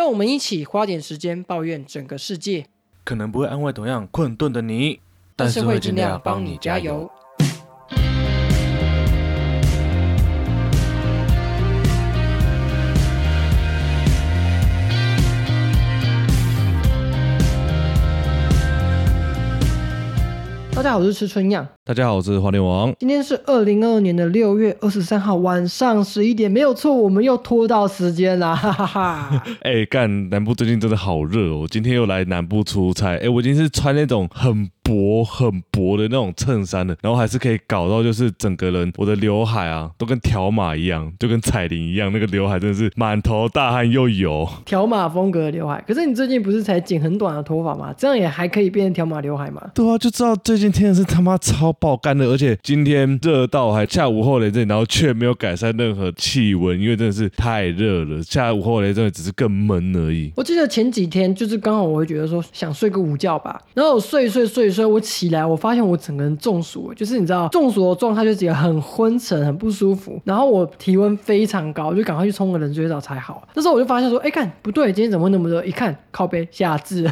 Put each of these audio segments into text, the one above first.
让我们一起花点时间抱怨整个世界，可能不会安慰同样困顿的你，但是会尽量帮你加油。。家好，我是吃春样，大家好，我是花莲王。今天是二零二二年的六月二十三号晚上十一点，没有错，我们又拖到时间啦，哈哈哈。哎、干南部最近真的好热哦！我今天又来南部出差，哎、我今天是穿那种很薄很薄的那种衬衫的，然后还是可以搞到就是整个人我的刘海啊都跟条码一样，就跟彩铃一样，那个刘海真的是满头大汗又油。条码风格的刘海，可是你最近不是才剪很短的头发吗？这样也还可以变成条码刘海吗？对啊，就知道最近天气是他妈超爆干的，而且今天热到还下午后雷阵雨，然后却没有改善任何气温，因为真的是太热了。下午后雷阵雨只是更闷而已。我记得前几天就是刚好我会觉得说想睡个午觉吧，然后我睡睡睡一睡，我起来我发现我整个人中暑了，就是你知道中暑的状态就觉得很昏沉很不舒服，然后我体温非常高，我就赶快去冲个冷水澡才好。那时候我就发现说，哎看不对，今天怎么会那么热？一看靠背夏至，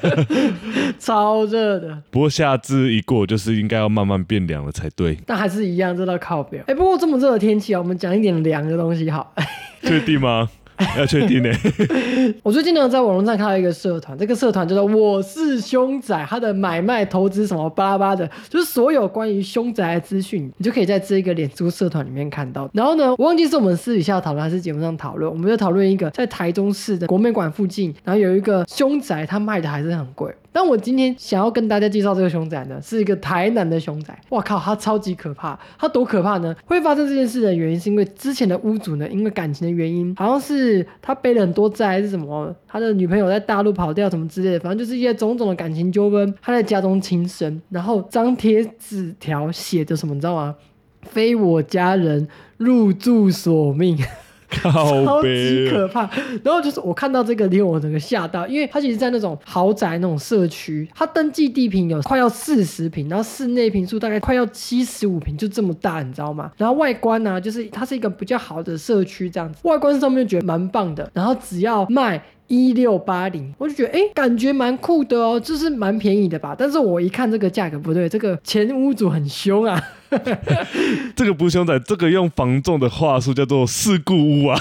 超热的。不过夏至一过，就是应该要慢慢变凉了才对。但还是一样热到靠背。哎，不过这么热的天气啊，我们讲一点凉的东西好。确定吗？要确定呢、我最近呢，在网络上看到一个社团，这个社团叫做“我是凶宅”，它的买卖投资什么巴拉巴的，就是所有关于凶宅的资讯，你就可以在这个脸书社团里面看到。然后呢，我忘记是我们私底下讨论还是节目上讨论，我们就讨论一个在台中市的国美馆附近，然后有一个凶宅，它卖的还是很贵。但我今天想要跟大家介绍这个凶宅呢，是一个台南的凶宅。哇靠，它超级可怕！它多可怕呢？会发生这件事的原因是因为之前的屋主呢，因为感情的原因，好像是他背了很多债还是什么，他的女朋友在大陆跑掉什么之类的，反正就是一些种种的感情纠纷。他在家中轻生，然后张贴纸条写着什么，你知道吗？非我家人，入住索命。超级，可怕。然后就是我看到这个，令我整个吓到，因为它其实，在那种豪宅那种社区，它登记地坪有快要四十平，然后室内平数大概快要七十五平，就这么大，你知道吗？然后外观呢、就是它是一个比较好的社区，这样子，外观上面就觉得蛮棒的。然后只要卖。一六八零，我就觉得哎，诶感觉蛮酷的哦，就是蛮便宜的吧。但是我一看这个价格不对，这个前屋主很凶啊，这个不凶宅，这个用房仲的话术叫做事故屋啊。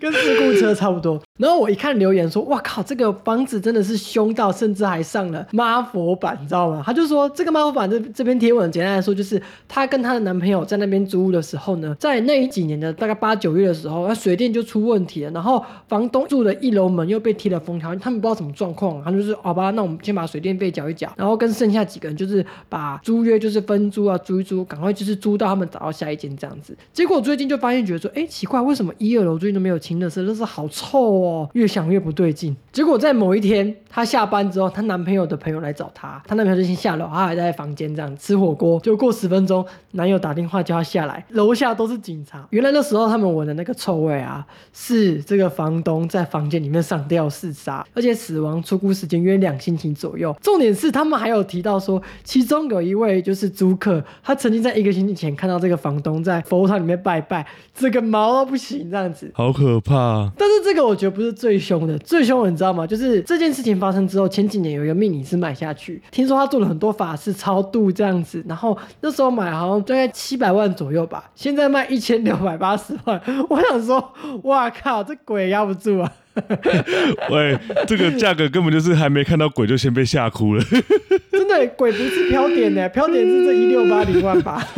跟事故车差不多。然后我一看留言说，哇靠，这个房子真的是凶到，甚至还上了妈佛版，你知道吗？他就说这个妈佛版这这篇贴文简单来说，就是她跟她的男朋友在那边租屋的时候呢，在那几年的大概八九月的时候，那水电就出问题了，然后房东住的一楼门又被贴了封条，他们不知道什么状况，他们就是好吧，那我们先把水电费缴一缴，然后跟剩下几个人就是把租约就就是分租啊租一租，赶快就是租到他们找到下一间这样子。结果最近就发现觉得说，哎，奇怪，为什么一二楼最近都没有清垃圾？垃圾好臭哦，越想越不对劲。结果在某一天，她下班之后，她男朋友的朋友来找她，她男朋友就先下楼，她还在房间这样吃火锅。就过十分钟，男友打电话叫她下来，楼下都是警察。原来那时候他们闻的那个臭味啊，是这个房东在房间里面上吊自杀，而且死亡出估时间约两星期左右。重点是他们还有提到说，其中有一位就是租客，他曾经在一个星期前看到这个房东在佛堂里面拜拜，这个毛都不行这样子。好可怕！但是这个我觉得不是最凶的，最凶的你知道吗？就是这件事情发生之后，前几年有一个命理师买下去，听说他做了很多法事超度这样子，然后那时候买好像大概七百万左右吧，现在卖一千六百八十万。我想说，哇靠，这鬼压不住啊！喂，这个价格根本就是还没看到鬼就先被吓哭了。真的，鬼不是飘点呢，飘点是这一六八零万八？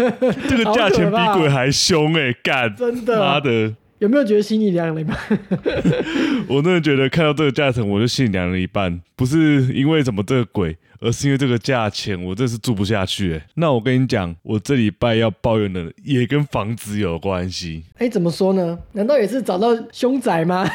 这个价钱比鬼还凶哎、干！真的妈的！有没有觉得心里凉了一半？我真的觉得看到这个价钱，我就心里凉了一半。不是因为怎么这个鬼，而是因为这个价钱，我真是住不下去、欸。那我跟你讲，我这礼拜要抱怨的也跟房子有关系。哎，怎么说呢？难道也是找到凶宅吗？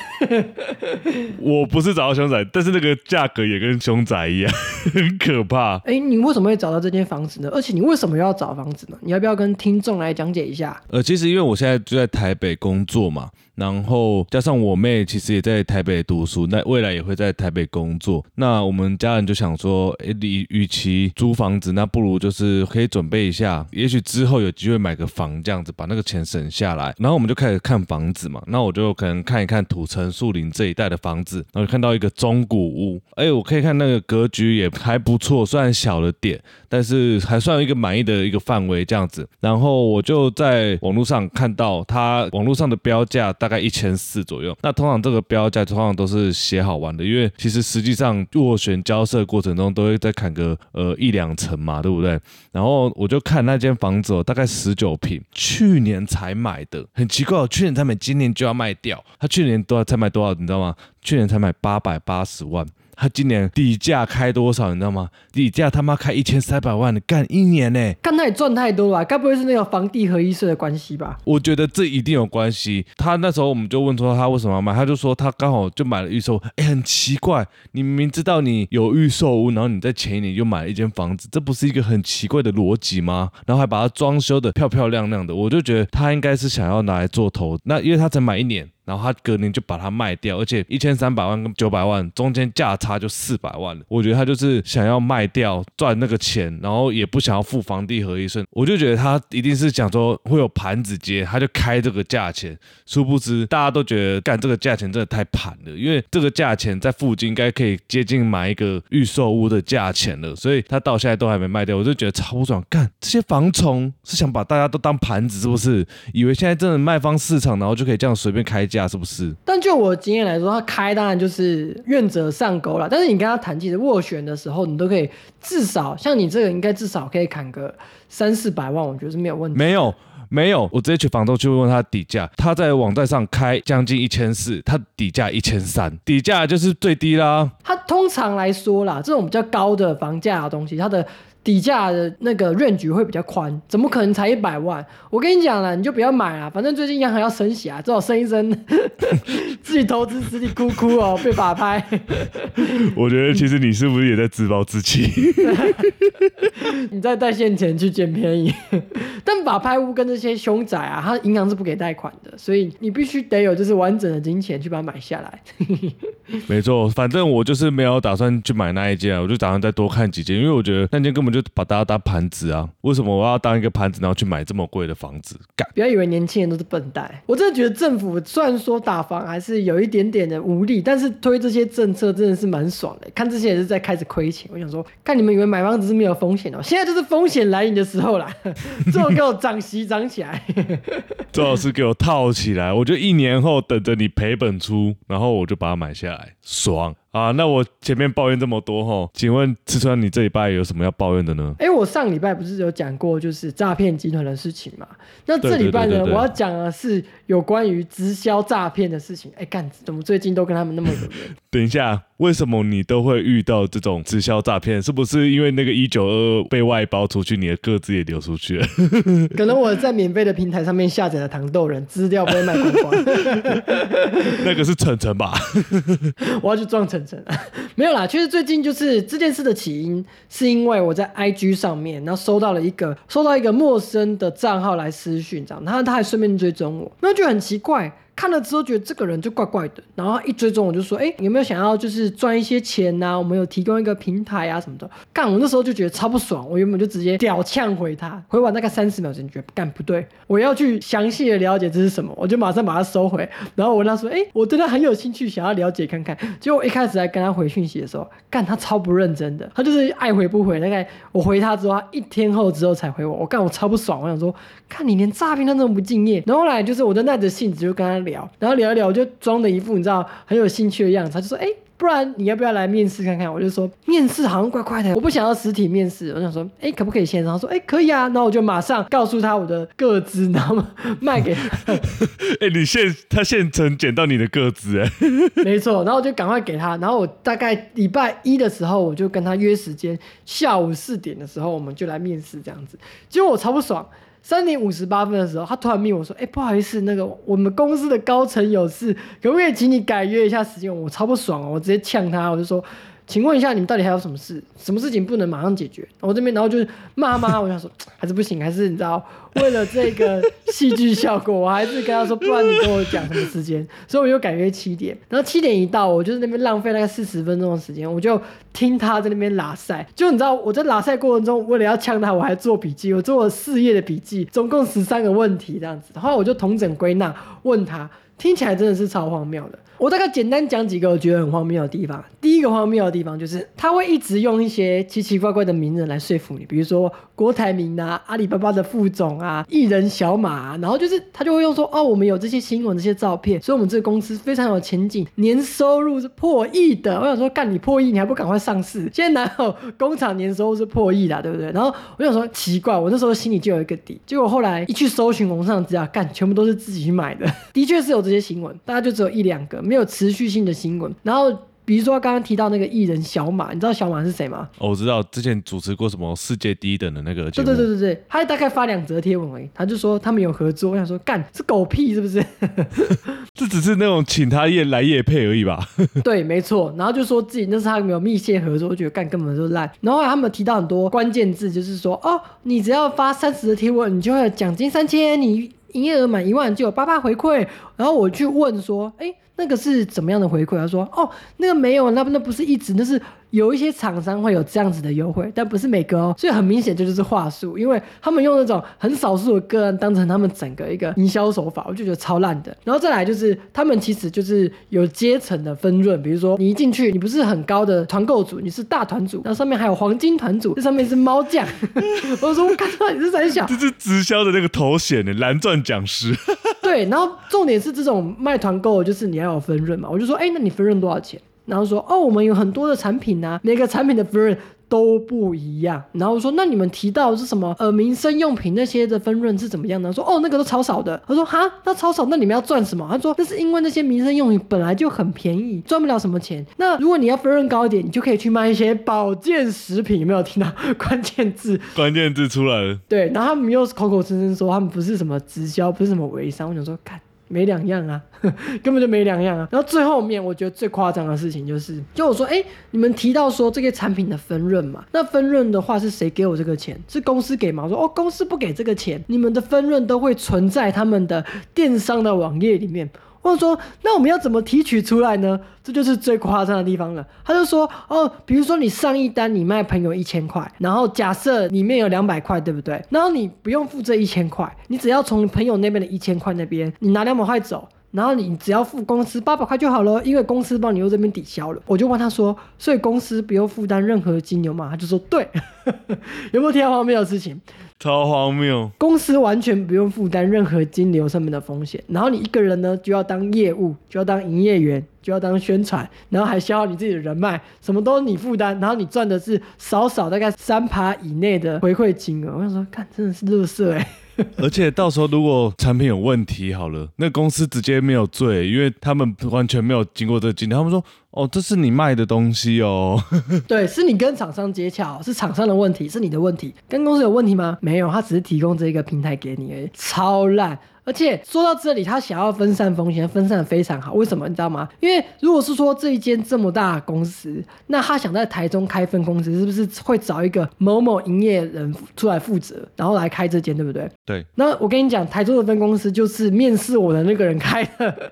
我不是找到凶宅，但是那个价格也跟凶宅一样，很可怕。哎，你为什么会找到这间房子呢？而且你为什么要找房子呢？你要不要跟听众来讲解一下？呃，其实因为我现在就在台北工作嘛，然后加上我妹其实也在台北读书，那未来也会在台北工作。那我们家人就想说，诶，你与其租房子，那不如就是可以准备一下，也许之后有机会买个房这样子，把那个钱省下来。然后我们就开始看房子嘛，那我就可能看一看土城树林这一带的房子，然后就看到一个中古屋，哎，我可以看那个格局也还不错，虽然小了点，但是还算一个满意的一个范围这样子。然后我就在网络上看到它网络上的标价大概一千四左右。那通常这个标价通常都是写好玩的，因为其实实际上斡旋交涉过程中都会再砍个呃一两成嘛，对不对？然后我就看那间房子哦，大概十九平，去年才买的，很奇怪哦，去年才买，今年就要卖掉。他去年多少才买多少，你知道吗？去年才买八百八十万。他今年底价开多少，你知道吗？底价他妈开一千三百万的，干一年呢？干他也赚太多了，该不会是那个房地合一税的关系吧？我觉得这一定有关系。他那时候我们就问说他为什么要买，他就说他刚好就买了预售。哎，很奇怪，你明明知道你有预售屋，然后你在前一年就买了一间房子，这不是一个很奇怪的逻辑吗？然后还把它装修的漂漂亮亮的，我就觉得他应该是想要拿来做投。那因为他才买一年。然后他隔年就把它卖掉，而且一千三百万跟九百万中间价差就四百万了。我觉得他就是想要卖掉赚那个钱，然后也不想要付房地合一税。我就觉得他一定是想说会有盘子接，他就开这个价钱。殊不知大家都觉得干这个价钱真的太盘了，因为这个价钱在附近应该可以接近买一个预售屋的价钱了，所以他到现在都还没卖掉。我就觉得超不爽，干这些房虫是想把大家都当盘子是不是？以为现在真的卖方市场，然后就可以这样随便开。价是不是？但就我经验来说，他开当然就是愿者上钩了。但是你跟他谈，其实斡旋的时候，你都可以至少像你这个，应该至少可以砍个三四百万，我觉得是没有问题。没有，没有，我直接去房东去问他底价，他在网站上开将近一千四，他底价一千三，底价就是最低啦。他通常来说啦，这种比较高的房价的东西，它的。底价的那个润局会比较宽，怎么可能才一百万？我跟你讲了，你就不要买啊，反正最近央行要升息啊，最好升一升，自己投资自己哭哭哦，被法拍。我觉得其实你是不是也在自暴自弃？你在带现钱去捡便宜，但法拍屋跟这些凶宅啊，它银行是不给贷款的，所以你必须得有就是完整的金钱去把它买下来。没错，反正我就是没有打算去买那一间，我就打算再多看几件，因为我觉得那间根本。就把大家当盘子啊？为什么我要当一个盘子，然后去买这么贵的房子？干！不要以为年轻人都是笨蛋。我真的觉得政府虽然说打房还是有一点点的无力，但是推这些政策真的是蛮爽的。看这些也是在开始亏钱。我想说，看你们以为买房子是没有风险哦，现在就是风险来临的时候啦。最后给我涨息涨起来，最好是给我套起来。我就一年后等着你赔本出，然后我就把它买下来，爽。啊，那我前面抱怨这么多哈，请问吃川，你这礼拜有什么要抱怨的呢？哎，我上礼拜不是有讲过就是诈骗集团的事情嘛？那这礼拜呢，我要讲的是有关于直销诈骗的事情。哎，干，怎么最近都跟他们那么有缘？等一下。为什么你都会遇到这种直销诈骗？是不是因为那个一九二二被外包出去，你的个资也流出去了？可能我在免费的平台上面下载了糖豆人，资料被卖光光。那个是晨晨吧？我要去撞晨晨。没有啦，其实最近就是这件事的起因，是因为我在 IG 上面，然后收到了一个收到一个陌生的账号来私讯，这样，然后他还顺便追踪我，那就很奇怪。看了之后觉得这个人就怪怪的，然后一追踪我就说，哎，有没有想要就是赚一些钱呐？我们有提供一个平台啊什么的。干，我那时候就觉得超不爽，我原本就直接屌呛回他，回完大概三十秒钟，觉得干不对，我要去详细的了解这是什么，我就马上把它收回。然后我跟他说，哎，我对他很有兴趣，想要了解看看。结果一开始在跟他回讯息的时候，干他超不认真的，他就是爱回不回。大概我回他之后，他一天后之后才回我，我干我超不爽，我想说，看你连诈骗都那么不敬业。然后来就是我就耐着性子就跟他。聊，然后聊一聊，我就装的一副你知道很有兴趣的样子。他就说：“哎，不然你要不要来面试看看？”我就说：“面试好像怪怪的，我不想要实体面试。”我想说：“哎，可不可以线上？”他说：“哎，可以啊。”然后我就马上告诉他我的个资，然后卖给他。哎，你现他现成捡到你的个资哎，没错。然后我就赶快给他。然后我大概礼拜一的时候，我就跟他约时间，下午四点的时候我们就来面试这样子。结果我超不爽。三点五十八分的时候，他突然命我说：“哎，不好意思，那个我们公司的高层有事，可不可以请你改约一下时间？”我超不爽哦，我直接呛他，我就说：“请问一下，你们到底还有什么事？什么事情不能马上解决？我这边，然后就是骂骂，我想说还是不行，还是你知道，为了这个戏剧效果，我还是跟他说，不然你跟我讲什么时间？所以我就改约七点。然后七点一到，我就是那边浪费那个四十分钟的时间，我就听他在那边拉塞。就你知道，我在拉塞过程中，为了要呛他，我还做笔记，我做了四页的笔记，总共十三个问题这样子。然后我就同整归纳问他，听起来真的是超荒谬的。我大概简单讲几个我觉得很荒谬的地方。第一个荒谬的地方就是他会一直用一些奇奇怪怪的名人来说服你，比如说郭台铭啊、阿里巴巴的副总啊、艺人小马，然后就是他就会用说哦，我们有这些新闻、这些照片，所以我们这个公司非常有前景，年收入是破亿的。我想说，干你破亿，你还不赶快上市？现在哪有工厂年收入是破亿的，对不对？然后我想说奇怪，我那时候心里就有一个底。结果后来一去搜寻网上资料，干全部都是自己去买的，的确是有这些新闻，大家就只有一两个。没有持续性的新闻，然后比如说刚刚提到那个艺人小马，你知道小马是谁吗？哦，我知道，之前主持过什么世界第一等的那个对对对对对，他大概发两则贴文而已，他就说他们有合作，我想说干是狗屁是不是？这只是那种请他夜来夜配而已吧？对，没错，然后就说自己那是他没有密切合作，我觉得干根本就烂。然后他们提到很多关键字，就是说哦，你只要发三十的贴文，你就会有奖金三千，你。营业额满一万就有八八回馈，然后我去问说，哎，那个是怎么样的回馈？他说，哦，那个没有，那那不是一直，那是。有一些厂商会有这样子的优惠，但不是每个哦，所以很明显这就是话术，因为他们用那种很少数的个案当成他们整个一个营销手法，我就觉得超烂的。然后再来就是他们其实就是有阶层的分润，比如说你一进去，你不是很高的团购组，你是大团组，然后上面还有黄金团组，这上面是猫酱。我说我看到你是三小，这是直销的那个头衔的蓝钻讲师。对，然后重点是这种卖团购，就是你要有分润嘛，我就说，哎，那你分润多少钱？然后说哦，我们有很多的产品呐，每个产品的分润都不一样。然后说那你们提到是什么呃民生用品那些的分润是怎么样呢？说哦那个都超少的。他说哈那超少，那你们要赚什么？他说那是因为那些民生用品本来就很便宜，赚不了什么钱。那如果你要分润高一点，你就可以去卖一些保健食品。有没有听到 关键字？关键字出来了。对，然后他们又口口声声说他们不是什么直销，不是什么微商。我想说看。没两样啊，根本就没两样啊。然后最后面，我觉得最夸张的事情就是，就我说，哎，你们提到说这个产品的分润嘛，那分润的话是谁给我这个钱？是公司给吗？我说哦，公司不给这个钱，你们的分润都会存在他们的电商的网页里面。或者说，那我们要怎么提取出来呢？这就是最夸张的地方了。他就说，哦，比如说你上一单你卖朋友一千块，然后假设里面有两百块，对不对？然后你不用付这一千块，你只要从朋友那边的一千块那边，你拿两百块走。然后你只要付公司八百块就好了，因为公司帮你用这边抵消了。我就问他说，所以公司不用负担任何金流嘛？他就说对，有没有听到荒谬的事情？超荒谬！公司完全不用负担任何金流上面的风险，然后你一个人呢就要当业务，就要当营业员，就要当宣传，然后还消耗你自己的人脉，什么都你负担，然后你赚的是少少大概三趴以内的回馈金额。我想说，看真的是乐色哎。而且到时候如果产品有问题，好了，那公司直接没有罪，因为他们完全没有经过这个经历。他们说：“哦，这是你卖的东西哦。”对，是你跟厂商接洽，是厂商的问题，是你的问题，跟公司有问题吗？没有，他只是提供这个平台给你而已，超烂。而且说到这里，他想要分散风险，分散的非常好。为什么你知道吗？因为如果是说这一间这么大公司，那他想在台中开分公司，是不是会找一个某某营业人出来负责，然后来开这间，对不对？对。那我跟你讲，台中的分公司就是面试我的那个人开的，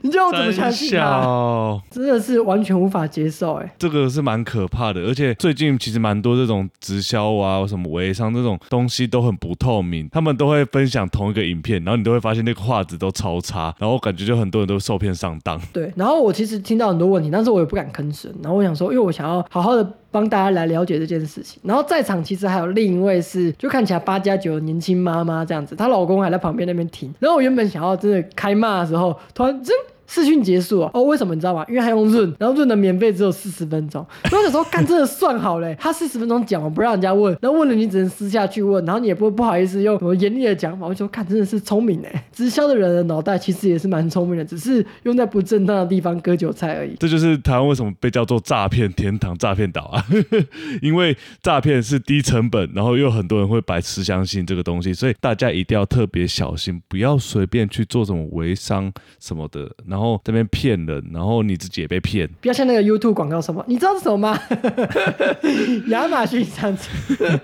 你叫我怎么相信啊？真的是完全无法接受，哎，这个是蛮可怕的。而且最近其实蛮多这种直销啊，什么微商这种东西都很不透明，他们都会分享同一个影片，然后。然后你都会发现那个画质都超差，然后感觉就很多人都受骗上当。对，然后我其实听到很多问题，但是我也不敢吭声。然后我想说，因为我想要好好的帮大家来了解这件事情。然后在场其实还有另一位是，就看起来八加九年轻妈妈这样子，她老公还在旁边那边听。然后我原本想要真的开骂的时候，突然真。试训结束哦，为什么你知道吗？因为还用润，然后润的免费只有四十分钟。所以有时候干真的算好嘞，他四十分钟讲完不让人家问，然后问了你只能私下去问，然后你也不会不好意思用什么严厉的讲法。我说看真的是聪明哎，直销的人的脑袋其实也是蛮聪明的，只是用在不正当的地方割韭菜而已。这就是台湾为什么被叫做诈骗天堂、诈骗岛啊，因为诈骗是低成本，然后又很多人会白痴相信这个东西，所以大家一定要特别小心，不要随便去做什么微商什么的。然后这边骗人，然后你自己也被骗。不要像那个 YouTube 广告什么，你知道是什么吗？亚马逊商城。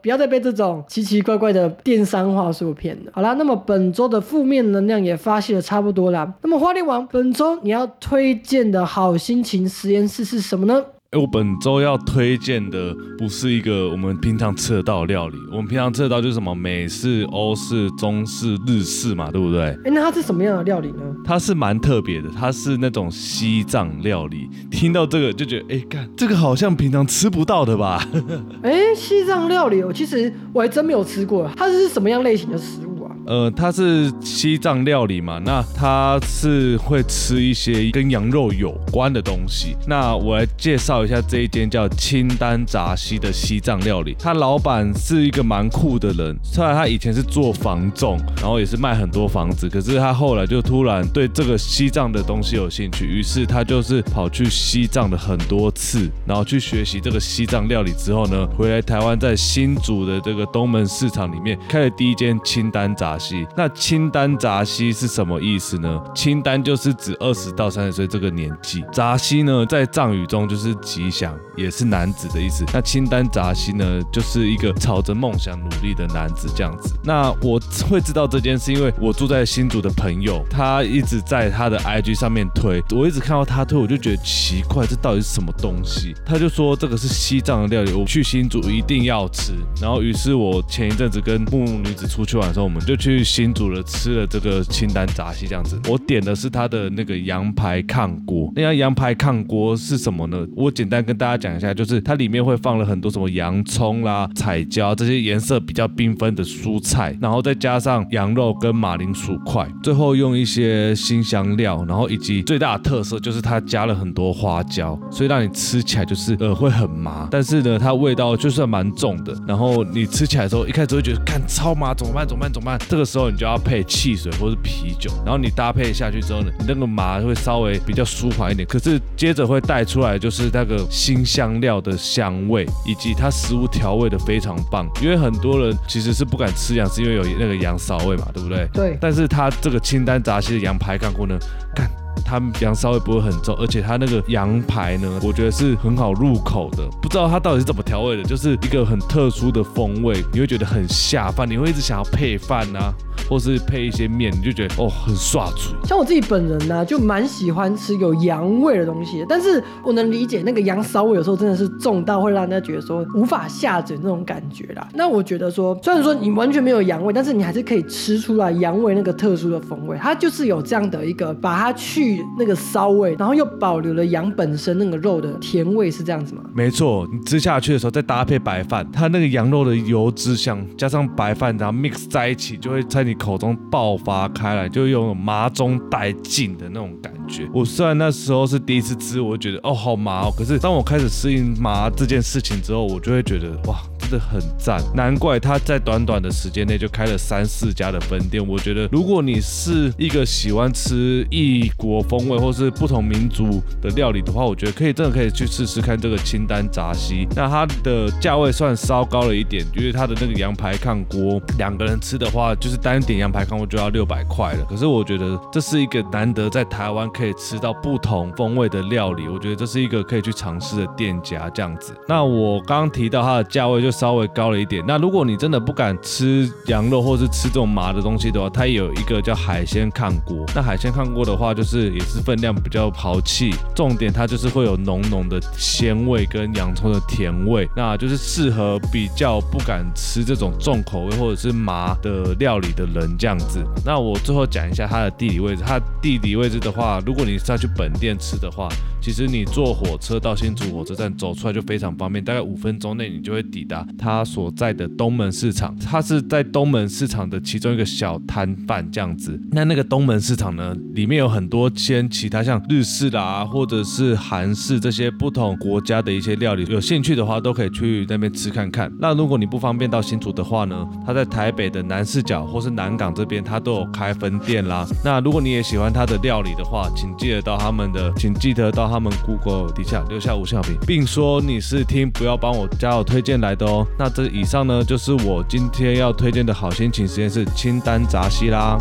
不要再被这种奇奇怪怪的电商话术骗了。好啦，那么本周的负面能量也发泄的差不多啦。那么花莲王，本周你要推荐的好心情实验室是什么呢？哎，我本周要推荐的不是一个我们平常吃得到的料理，我们平常吃得到就是什么美式、欧式、中式、日式嘛，对不对？哎，那它是什么样的料理呢？它是蛮特别的，它是那种西藏料理。听到这个就觉得，哎，干，这个好像平常吃不到的吧？哎，西藏料理，我其实我还真没有吃过，它是什么样类型的食物？呃，它是西藏料理嘛，那它是会吃一些跟羊肉有关的东西。那我来介绍一下这一间叫清丹杂西的西藏料理。他老板是一个蛮酷的人，虽然他以前是做房仲，然后也是卖很多房子，可是他后来就突然对这个西藏的东西有兴趣，于是他就是跑去西藏的很多次，然后去学习这个西藏料理之后呢，回来台湾在新竹的这个东门市场里面开了第一间清丹杂。杂西，那清丹杂西是什么意思呢？清丹就是指二十到三十岁这个年纪，杂西呢在藏语中就是吉祥，也是男子的意思。那清丹杂西呢，就是一个朝着梦想努力的男子这样子。那我会知道这件事，因为我住在新竹的朋友，他一直在他的 IG 上面推，我一直看到他推，我就觉得奇怪，这到底是什么东西？他就说这个是西藏的料理，我去新竹一定要吃。然后于是我前一阵子跟木木女子出去玩的时候，我们就。去新煮了吃了这个清丹炸鸡这样子，我点的是他的那个羊排炕锅。那家羊排炕锅是什么呢？我简单跟大家讲一下，就是它里面会放了很多什么洋葱啦、彩椒这些颜色比较缤纷的蔬菜，然后再加上羊肉跟马铃薯块，最后用一些新香料，然后以及最大的特色就是它加了很多花椒，所以让你吃起来就是呃会很麻，但是呢它味道就算蛮重的。然后你吃起来的时候，一开始会觉得干超麻，怎么办？怎么办？怎么办？这个时候你就要配汽水或是啤酒，然后你搭配下去之后呢，你那个麻会稍微比较舒缓一点。可是接着会带出来就是那个新香料的香味，以及它食物调味的非常棒。因为很多人其实是不敢吃羊，是因为有那个羊骚味嘛，对不对？对。但是它这个清单杂西的羊排干锅呢，干。它羊骚味不会很重，而且它那个羊排呢，我觉得是很好入口的。不知道它到底是怎么调味的，就是一个很特殊的风味，你会觉得很下饭，你会一直想要配饭啊。或是配一些面，你就觉得哦很刷嘴。像我自己本人呢，就蛮喜欢吃有羊味的东西，但是我能理解那个羊骚味有时候真的是重到会让人家觉得说无法下嘴那种感觉啦。那我觉得说，虽然说你完全没有羊味，但是你还是可以吃出来羊味那个特殊的风味。它就是有这样的一个把它去去那个骚味，然后又保留了羊本身那个肉的甜味，是这样子吗？没错，你吃下去的时候再搭配白饭，它那个羊肉的油脂香加上白饭，然后 mix 在一起，就会在你。口中爆发开来，就有麻中带劲的那种感觉。我虽然那时候是第一次吃，我觉得哦好麻哦，可是当我开始适应麻这件事情之后，我就会觉得哇。真的很赞，难怪他在短短的时间内就开了三四家的分店。我觉得，如果你是一个喜欢吃异国风味或是不同民族的料理的话，我觉得可以真的可以去试试看这个清丹炸西。那它的价位算稍高了一点，因为它的那个羊排炕锅，两个人吃的话，就是单点羊排炕锅就要六百块了。可是我觉得这是一个难得在台湾可以吃到不同风味的料理，我觉得这是一个可以去尝试的店家这样子。那我刚刚提到它的价位就。稍微高了一点。那如果你真的不敢吃羊肉，或是吃这种麻的东西的话，它有一个叫海鲜炕锅。那海鲜炕锅的话，就是也是分量比较豪气，重点它就是会有浓浓的鲜味跟洋葱的甜味，那就是适合比较不敢吃这种重口味或者是麻的料理的人这样子。那我最后讲一下它的地理位置。它地理位置的话，如果你是要去本店吃的话，其实你坐火车到新竹火车站走出来就非常方便，大概五分钟内你就会抵达。他所在的东门市场，他是在东门市场的其中一个小摊贩这样子。那那个东门市场呢，里面有很多些其他像日式啦，或者是韩式这些不同国家的一些料理。有兴趣的话，都可以去那边吃看看。那如果你不方便到新竹的话呢，他在台北的南市角或是南港这边，他都有开分店啦。那如果你也喜欢他的料理的话，请记得到他们的，请记得到他们 Google 底下留下五星好评，并说你是听不要帮我加我推荐来的哦。那这以上呢，就是我今天要推荐的好心情实验室清单杂西啦。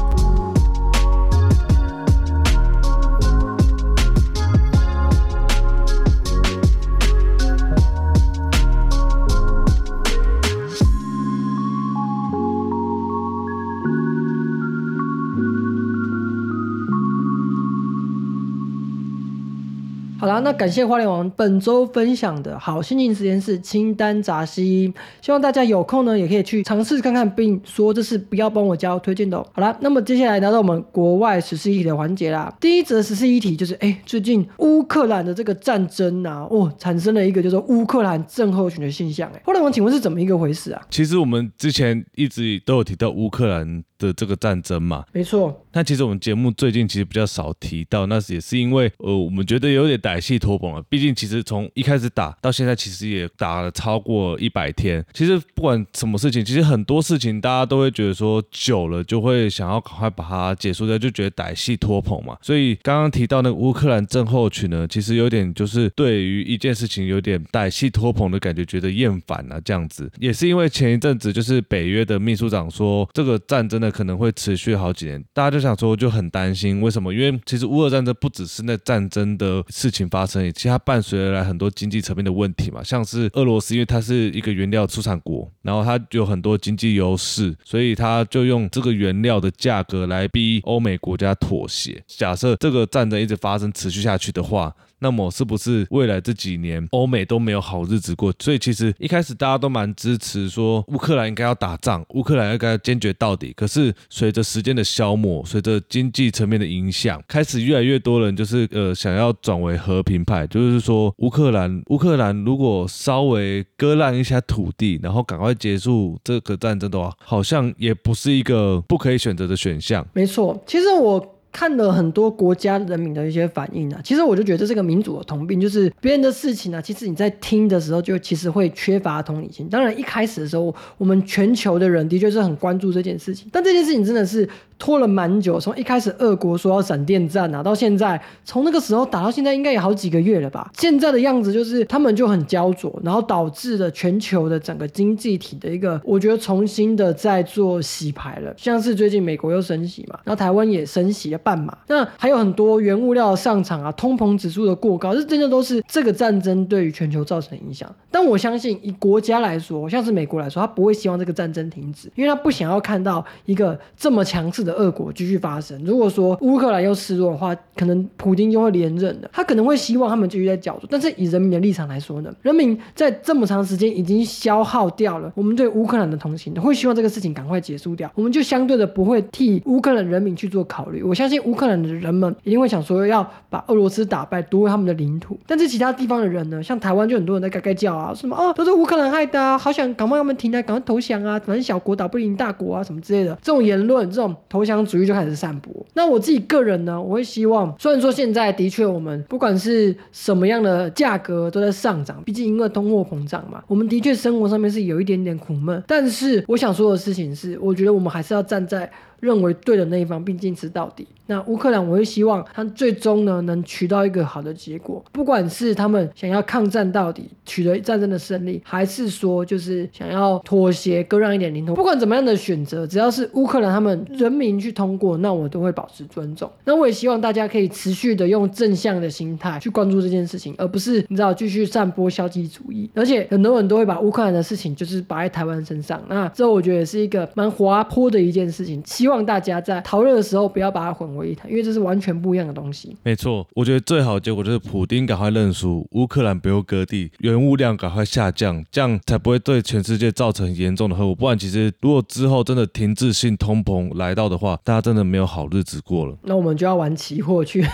那感谢花莲王本周分享的好心情实验室清单杂西，希望大家有空呢也可以去尝试看看，并说这是不要帮我交推荐的、哦。好啦，那么接下来来到我们国外十四议题的环节啦。第一则十四议题就是，哎，最近乌克兰的这个战争啊，哦，产生了一个叫做乌克兰症候群的现象。哎，花莲王，请问是怎么一个回事啊？其实我们之前一直都有提到乌克兰的这个战争嘛，没错，那其实我们节目最近其实比较少提到，那也是因为呃，我们觉得有点歹戏拖棚了。毕竟其实从一开始打到现在，其实也打了超过一百天。其实不管什么事情，其实很多事情大家都会觉得说久了就会想要赶快把它结束掉，就觉得歹戏拖棚嘛。所以刚刚提到那个乌克兰症候群呢，其实有点就是对于一件事情有点歹戏拖棚的感觉，觉得厌烦啊这样子。也是因为前一阵子就是北约的秘书长说这个战争呢可能会持续好几年，大家就我想说就很担心，为什么？因为其实乌俄战争不只是那战争的事情发生，其实它伴随而来很多经济层面的问题嘛，像是俄罗斯，因为它是一个原料出产国，然后它有很多经济优势，所以它就用这个原料的价格来逼欧美国家妥协。假设这个战争一直发生持续下去的话，那么是不是未来这几年欧美都没有好日子过？所以其实一开始大家都蛮支持说乌克兰应该要打仗，乌克兰应该坚决到底。可是随着时间的消磨，随着经济层面的影响，开始越来越多人就是呃想要转为和平派，就是说乌克兰乌克兰如果稍微割让一下土地，然后赶快结束这个战争的话，好像也不是一个不可以选择的选项。没错，其实我。看了很多国家人民的一些反应啊，其实我就觉得这是个民主的通病，就是别人的事情呢，其实你在听的时候就其实会缺乏同理心。当然一开始的时候，我们全球的人的确是很关注这件事情，但这件事情真的是拖了蛮久，从一开始俄国说要闪电战啊，到现在从那个时候打到现在，应该也好几个月了吧。现在的样子就是他们就很焦灼，然后导致了全球的整个经济体的一个，我觉得重新的在做洗牌了。像是最近美国又升息嘛，然后台湾也升息了。半码，那还有很多原物料上涨啊，通膨指数的过高，这真的都是这个战争对于全球造成的影响。但我相信以国家来说，像是美国来说，他不会希望这个战争停止，因为他不想要看到一个这么强势的恶果继续发生。如果说乌克兰又失落的话，可能普京就会连任的，他可能会希望他们继续在角逐。但是以人民的立场来说呢，人民在这么长时间已经消耗掉了我们对乌克兰的同情，会希望这个事情赶快结束掉，我们就相对的不会替乌克兰人民去做考虑。我相信。乌克兰的人们一定会想说要把俄罗斯打败，夺回他们的领土。但是其他地方的人呢？像台湾就很多人在该该叫啊，什么哦，都是乌克兰害的啊，好想赶快他们停来，赶快投降啊，反正小国打不赢大国啊，什么之类的。这种言论，这种投降主义就开始散播。那我自己个人呢，我会希望，虽然说现在的确我们不管是什么样的价格都在上涨，毕竟因为通货膨胀嘛，我们的确生活上面是有一点点苦闷。但是我想说的事情是，我觉得我们还是要站在。认为对的那一方，并坚持到底。那乌克兰，我会希望他最终呢能取到一个好的结果，不管是他们想要抗战到底，取得战争的胜利，还是说就是想要妥协割让一点领土，不管怎么样的选择，只要是乌克兰他们人民去通过，那我都会保持尊重。那我也希望大家可以持续的用正向的心态去关注这件事情，而不是你知道继续散播消极主义。而且很多人都会把乌克兰的事情就是摆在台湾身上，那这我觉得也是一个蛮滑坡的一件事情。希望大家在讨论的时候不要把它混为一谈，因为这是完全不一样的东西。没错，我觉得最好的结果就是普丁赶快认输，乌克兰不用割地，原物量赶快下降，这样才不会对全世界造成严重的后果。不然，其实如果之后真的停滞性通膨来到的话，大家真的没有好日子过了。那我们就要玩期货去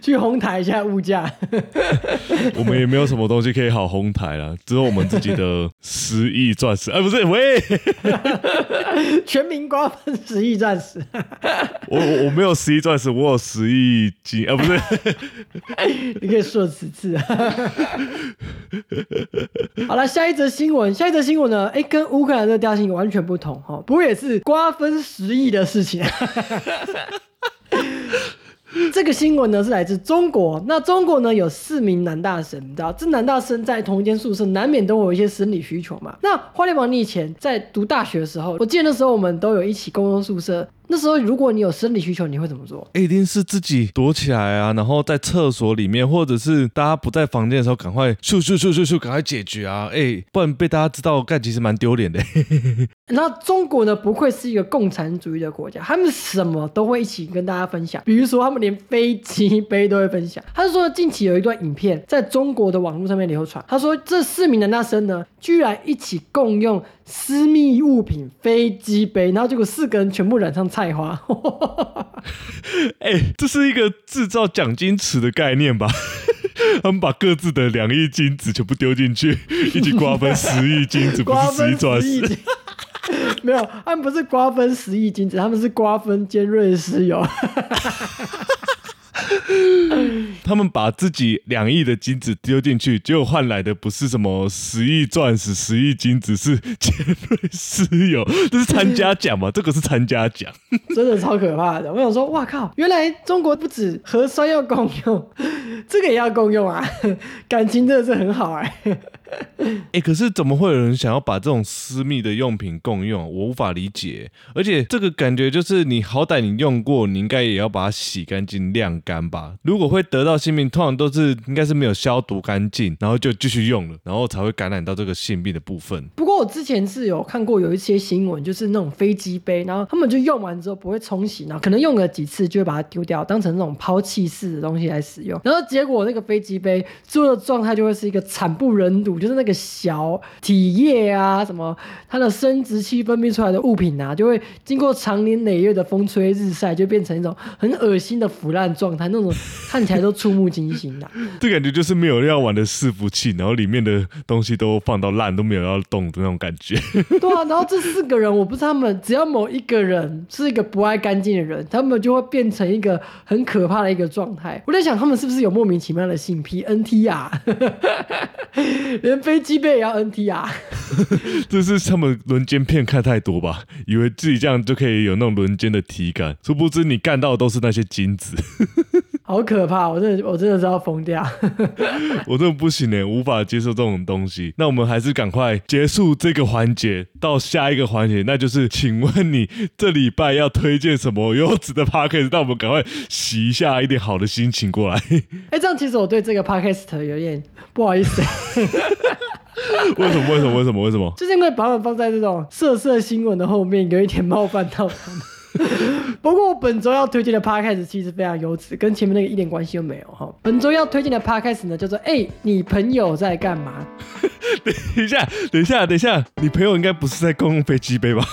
去哄抬一下物价。我们也没有什么东西可以好哄抬了，只有我们自己的十亿钻石。哎，不是，喂。全民瓜分十亿钻石，我我我没有十亿钻石，我有十亿金啊，不是，你可以说十次。好了，下一则新闻，下一则新闻呢？哎，跟乌克兰的调性完全不同哈，不过也是瓜分十亿的事情。这个新闻呢是来自中国，那中国呢有四名男大生，你知道这男大生在同一间宿舍，难免都有一些生理需求嘛。那花莲王，你以前在读大学的时候，我记得那时候我们都有一起共用宿舍。那时候如果你有生理需求，你会怎么做？一定是自己躲起来啊，然后在厕所里面，或者是大家不在房间的时候，赶快咻咻咻咻咻，赶快解决啊！哎，不然被大家知道，干其实蛮丢脸的。然后中国呢，不愧是一个共产主义的国家，他们什么都会一起跟大家分享，比如说他们连飞机 杯都会分享。他说近期有一段影片在中国的网络上面流传，他说这四名男大生呢，居然一起共用私密物品飞机杯，然后结果四个人全部染上菜花。哎，这是一个制造奖金池的概念吧？他们把各自的两亿金子全部丢进去，一起瓜分十亿金子，不是十亿钻石。没有，他们不是瓜分十亿金子，他们是瓜分尖锐石油。他们把自己两亿的金子丢进去，结果换来的不是什么十亿钻石、十亿金子，是尖锐石油。这是参加奖嘛？这个是参加奖，真的超可怕的。我想说，哇靠，原来中国不止核酸要共用，这个也要共用啊！感情真的是很好哎。哎，可是怎么会有人想要把这种私密的用品共用？我无法理解。而且这个感觉就是，你好歹你用过，你应该也要把它洗干净、晾干吧？如果会得到性病，通常都是应该是没有消毒干净，然后就继续用了，然后才会感染到这个性病的部分。不过我之前是有看过有一些新闻，就是那种飞机杯，然后他们就用完之后不会冲洗，然后可能用了几次就会把它丢掉，当成那种抛弃式的东西来使用。然后结果那个飞机杯做的状态就会是一个惨不忍睹。就是那个小体液啊，什么它的生殖器分泌出来的物品啊，就会经过长年累月的风吹日晒，就变成一种很恶心的腐烂状态，那种 看起来都触目惊心的。这感觉就是没有要玩的伺服器，然后里面的东西都放到烂，都没有要动的那种感觉。对啊，然后这四个人，我不知道他们，只要某一个人是一个不爱干净的人，他们就会变成一个很可怕的一个状态。我在想，他们是不是有莫名其妙的性癖 NT 啊？连飞机杯也要 NT 啊！这是他们轮奸片看太多吧？以为自己这样就可以有那种轮奸的体感，殊不知你干到的都是那些金子。好可怕！我真的，我真的是要疯掉。我真的不行呢，无法接受这种东西。那我们还是赶快结束这个环节，到下一个环节，那就是请问你 这礼拜要推荐什么优质的 podcast？那我们赶快洗一下一点好的心情过来。哎，这样其实我对这个 podcast 有点不好意思。为什么？为什么？为什么？为什么？就是因为把我们放在这种色色新闻的后面，有一点冒犯到他们。不过我本周要推荐的 podcast 其实非常优质，跟前面那个一点关系都没有哈。本周要推荐的 podcast 呢，叫做“哎，你朋友在干嘛？” 等一下，等一下，等一下，你朋友应该不是在共用飞机杯吧？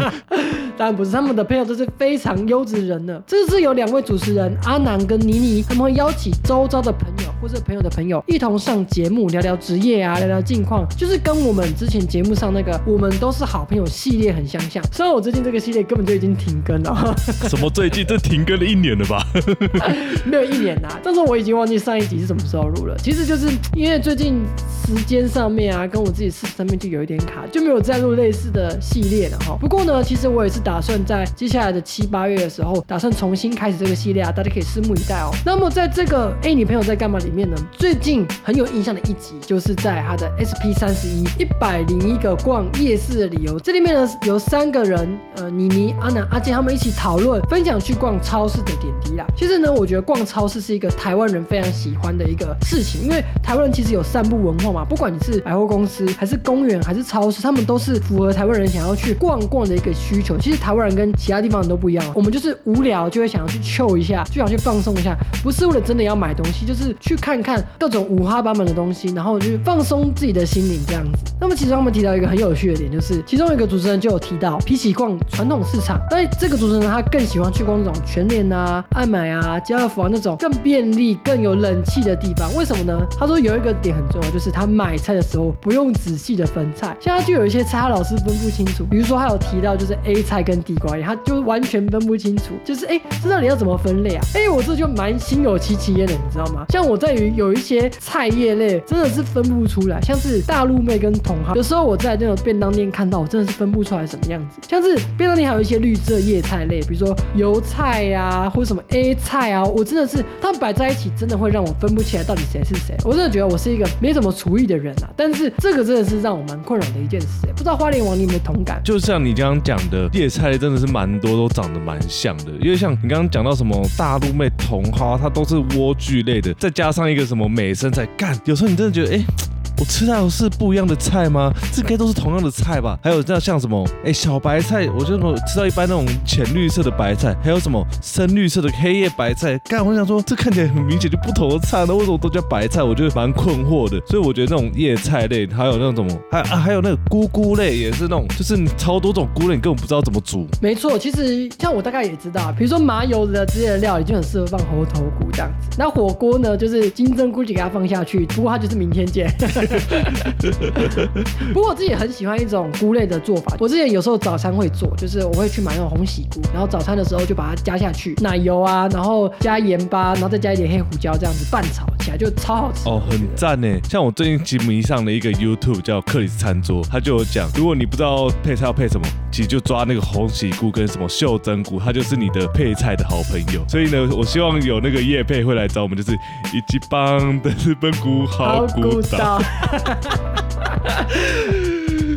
当然不是，他们的朋友都是非常优质人呢。这次有两位主持人阿南跟妮妮，他们会邀请周遭的朋友或者朋友的朋友一同上节目聊聊职业啊，聊聊近况，就是跟我们之前节目上那个我们都是好朋友系列很相像。虽然我最近这个系列根本就已经停更了，什么最近？这停更了一年了吧？没有一年呐，但是我已经忘记上一集是什么时候录了。其实就是因为最近时间上面啊，跟我自己事上面就有一点卡，就没有再录类似的系列了哈。不过呢，其实我也是。打算在接下来的七八月的时候，打算重新开始这个系列啊，大家可以拭目以待哦。那么在这个哎，你朋友在干嘛里面呢？最近很有印象的一集，就是在他的 SP 三十一一百零一个逛夜市的理由，这里面呢有三个人，呃，妮妮、阿南、阿健他们一起讨论分享去逛超市的点滴啦。其实呢，我觉得逛超市是一个台湾人非常喜欢的一个事情，因为台湾人其实有散步文化嘛，不管你是百货公司还是公园还是超市，他们都是符合台湾人想要去逛逛的一个需求。其实。台湾人跟其他地方人都不一样，我们就是无聊就会想要去 chill 一下，就想去放松一下，不是为了真的要买东西，就是去看看各种五花八门的东西，然后就放松自己的心灵这样子。那么其中他们提到一个很有趣的点，就是其中一个主持人就有提到，比起逛传统市场，但这个主持人他更喜欢去逛那种全联啊、爱买啊、家乐福啊那种更便利、更有冷气的地方。为什么呢？他说有一个点很重要，就是他买菜的时候不用仔细的分菜，像他就有一些菜，他老是分不清楚。比如说他有提到就是 A 菜。跟地瓜叶，他就完全分不清楚，就是哎，这到底要怎么分类啊？哎，我这就蛮心有戚戚焉的，你知道吗？像我在于有一些菜叶类，真的是分不出来，像是大陆妹跟茼蒿，有时候我在那种便当店看到，我真的是分不出来什么样子。像是便当店还有一些绿色叶菜类，比如说油菜呀，或者什么 A 菜啊，我真的是他们摆在一起，真的会让我分不起来到底谁是谁。我真的觉得我是一个没什么厨艺的人啊，但是这个真的是让我蛮困扰的一件事，不知道花莲王你有没有同感？就像你刚刚讲的，叶菜类真的是蛮多都长得蛮像的，因为像你刚刚讲到什么大陆妹茼蒿，它都是莴苣类的，再加上一个什么美生菜，干，有时候你真的觉得，哎。我吃到的是不一样的菜吗？这应该都是同样的菜吧？还有这样像什么？哎，小白菜，我就吃到一般那种浅绿色的白菜，还有什么深绿色的黑叶白菜。干，我想说，这看起来很明显就不同的菜，那为什么都叫白菜？我觉得蛮困惑的。所以我觉得那种叶菜类，还有那种什么还啊，还有那个菇菇类，也是那种，就是超多种菇类，你根本不知道怎么煮。没错，其实像我大概也知道，比如说麻油的之类的料理就很适合放猴头菇这样子。那火锅呢，就是金针菇就给它放下去，不过它就是明天见。不过我自己很喜欢一种菇类的做法。我之前有时候早餐会做，就是我会去买那种红喜菇，然后早餐的时候就把它加下去，奶油啊，然后加盐巴，然后再加一点黑胡椒，这样子拌炒起来就超好吃哦，很赞呢。像我最近极迷上的一个 YouTube 叫克里斯餐桌，他就有讲，如果你不知道配菜要配什么，其实就抓那个红喜菇跟什么袖珍菇，它就是你的配菜的好朋友。所以呢，我希望有那个叶配会来找我们，就是一级棒的日本菇好古早。哈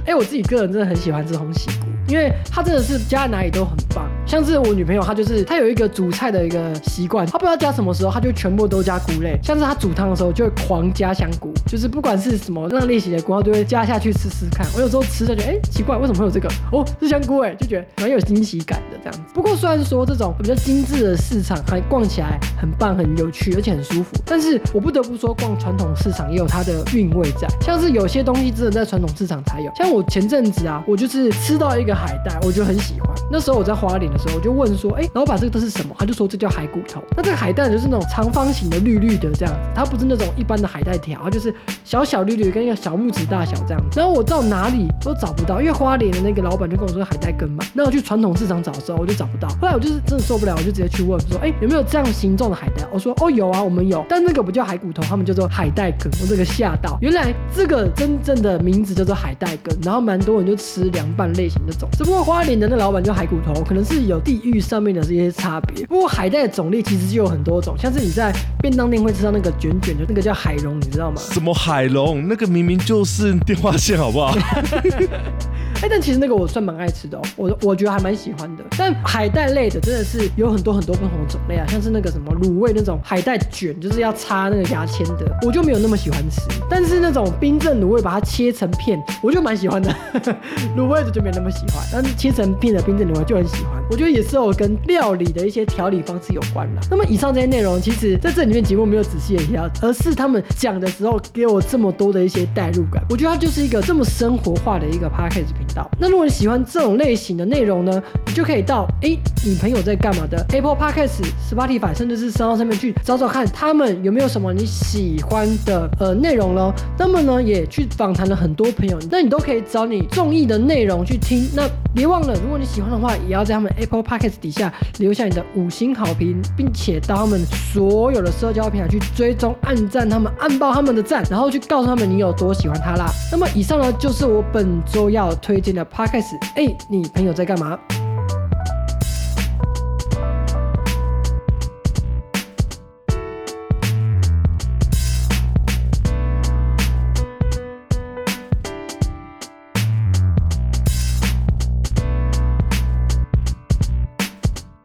哎，我自己个人真的很喜欢吃红喜菇，因为它真的是加在哪里都很棒。像是我女朋友，她就是她有一个煮菜的一个习惯，她不知道加什么时候，她就全部都加菇类。像是她煮汤的时候，就会狂加香菇，就是不管是什么让类型的菇，她都会加下去试试看。我有时候吃着觉得，哎，奇怪，为什么会有这个？哦，是香菇哎，就觉得蛮有惊喜感的这样子。不过虽然说这种比较精致的市场还逛起来很棒、很有趣，而且很舒服，但是我不得不说，逛传统市场也有它的韵味在。像是有些东西真的在传统市场才有，像我前阵子啊，我就是吃到一个海带，我就很喜欢。那时候我在花莲的时候，我就问说，哎，老板，这个都是什么？他就说这叫海骨头。那这个海带就是那种长方形的绿绿的这样子，它不是那种一般的海带条，它就是小小绿绿跟一个小拇指大小这样子。然后我到哪里都找不到，因为花莲的那个老板就跟我说海带根嘛。那我去传统市场找的时候，我就找不到。后来我就是真的受不了，我就直接去问说，哎，有没有这样形状的海带？我说，哦，有啊，我们有，但那个不叫海骨头，他们叫做海带根。我这个吓到，原来这个真正的名字叫做海带根。然后蛮多人就吃凉拌类型那种，只不过花莲的那老板叫海骨头，可能是有地域上面的这些差别。不过海带的种类其实就有很多种，像是你在便当店会吃到那个卷卷的，那个叫海龙，你知道吗？什么海龙？那个明明就是电话线，好不好？哎，但其实那个我算蛮爱吃的哦，我我觉得还蛮喜欢的。但海带类的真的是有很多很多不同的种类啊，像是那个什么卤味那种海带卷，就是要插那个牙签的，我就没有那么喜欢吃。但是那种冰镇卤味，把它切成片，我就蛮喜欢的。卤味的就没那么喜欢，但是切成片的冰镇卤味就很喜欢。我觉得也是有跟料理的一些调理方式有关啦。那么以上这些内容，其实在这里面节目没有仔细的提到，而是他们讲的时候给我这么多的一些代入感。我觉得它就是一个这么生活化的一个 podcast 频道。那如果你喜欢这种类型的内容呢，你就可以到哎，你朋友在干嘛的 Apple Podcast、Spotify，甚至是商号上面去找找看，他们有没有什么你喜欢的呃内容咯。那么呢，也去访谈了很多朋友，那你都可以找你中意的内容去听。那别忘了，如果你喜欢的话，也要在他们 Apple Podcast 底下留下你的五星好评，并且到他们所有的社交平台去追踪、按赞他们、按爆他们的赞，然后去告诉他们你有多喜欢他啦。那么以上呢，就是我本周要推荐的。Podcast，哎，你朋友在干嘛？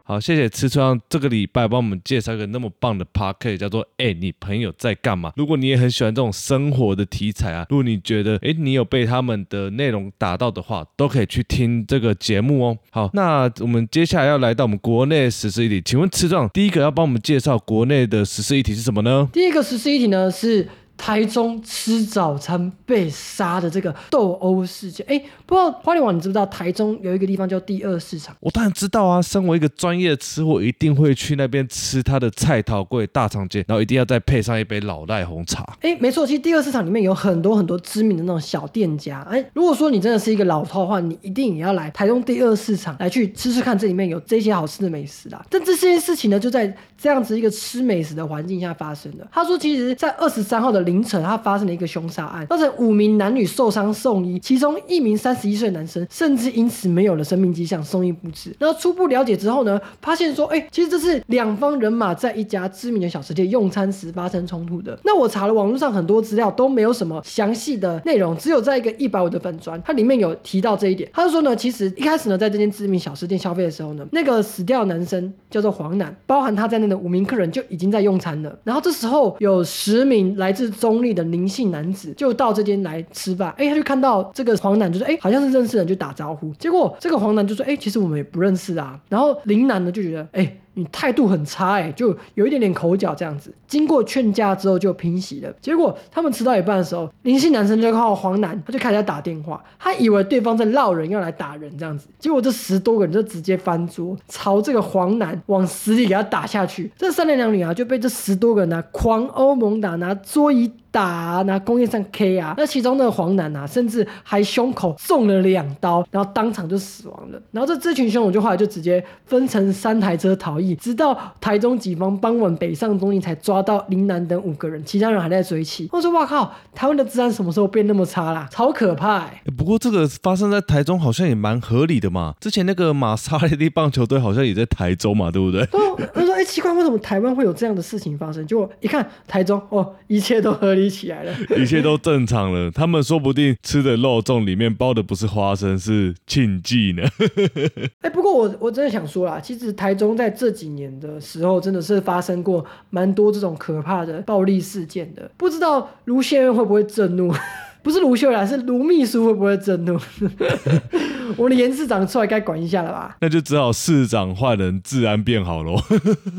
好，谢谢吃川这个礼拜帮我们介绍一个那么棒的 podcast，叫做“哎，你朋友在干嘛？”如果你也很喜欢这种生活的题材啊，如果你觉得哎，你有被他们的内容打到的话，都可以去听这个节目哦。好，那我们接下来要来到我们国内实施议题，请问吃壮第一个要帮我们介绍国内的实施议题是什么呢？第一个实施议题呢是。台中吃早餐被杀的这个斗殴事件，哎，不知道花莲网你知不知道？台中有一个地方叫第二市场，我当然知道啊。身为一个专业的吃货，一定会去那边吃他的菜桃柜大肠街，然后一定要再配上一杯老赖红茶。哎，没错，其实第二市场里面有很多很多知名的那种小店家。哎，如果说你真的是一个老饕的话，你一定也要来台中第二市场来去吃吃看，这里面有这些好吃的美食啦。但这些事情呢，就在这样子一个吃美食的环境下发生的。他说，其实，在二十三号的凌晨，他发生了一个凶杀案，造成五名男女受伤送医，其中一名三十一岁男生甚至因此没有了生命迹象，送医不治。然后初步了解之后呢，发现说，哎，其实这是两方人马在一家知名的小吃店用餐时发生冲突的。那我查了网络上很多资料，都没有什么详细的内容，只有在一个一百五的粉砖，它里面有提到这一点。他就说呢，其实一开始呢，在这间知名小吃店消费的时候呢，那个死掉男生叫做黄楠，包含他在内的五名客人就已经在用餐了。然后这时候有十名来自中立的林姓男子就到这间来吃饭，哎，他就看到这个黄男，就说，哎，好像是认识人，就打招呼。结果这个黄男就说，哎，其实我们也不认识啊。然后林楠呢就觉得，哎。你态度很差哎，就有一点点口角这样子。经过劝架之后就平息了。结果他们吃到一半的时候，林姓男生就靠黄男，他就开始打电话，他以为对方在闹人要来打人这样子。结果这十多个人就直接翻桌，朝这个黄男往死里给他打下去。这三男两女啊就被这十多个人啊狂殴猛打，拿桌椅。打拿工业上 K 啊，那其中那个黄男啊，甚至还胸口中了两刀，然后当场就死亡了。然后这这群凶手就后来就直接分成三台车逃逸，直到台中警方傍晚北上东营才抓到林南等五个人，其他人还在追缉。我说哇靠，台湾的治安什么时候变那么差啦？超可怕！哎，不过这个发生在台中好像也蛮合理的嘛。之前那个马萨雷蒂棒球队好像也在台中嘛，对不对？他说哎奇怪，为什么台湾会有这样的事情发生？就一看台中哦，一切都合理。起来了，一切都正常了。他们说不定吃的肉粽里面包的不是花生，是庆忌呢。哎，不过我我真的想说啦，其实台中在这几年的时候，真的是发生过蛮多这种可怕的暴力事件的。不知道卢县院会不会震怒？不是卢秀兰，是卢秘书会不会震怒？我们的严市长出来该管一下了吧？那就只好市长换人，治安变好喽。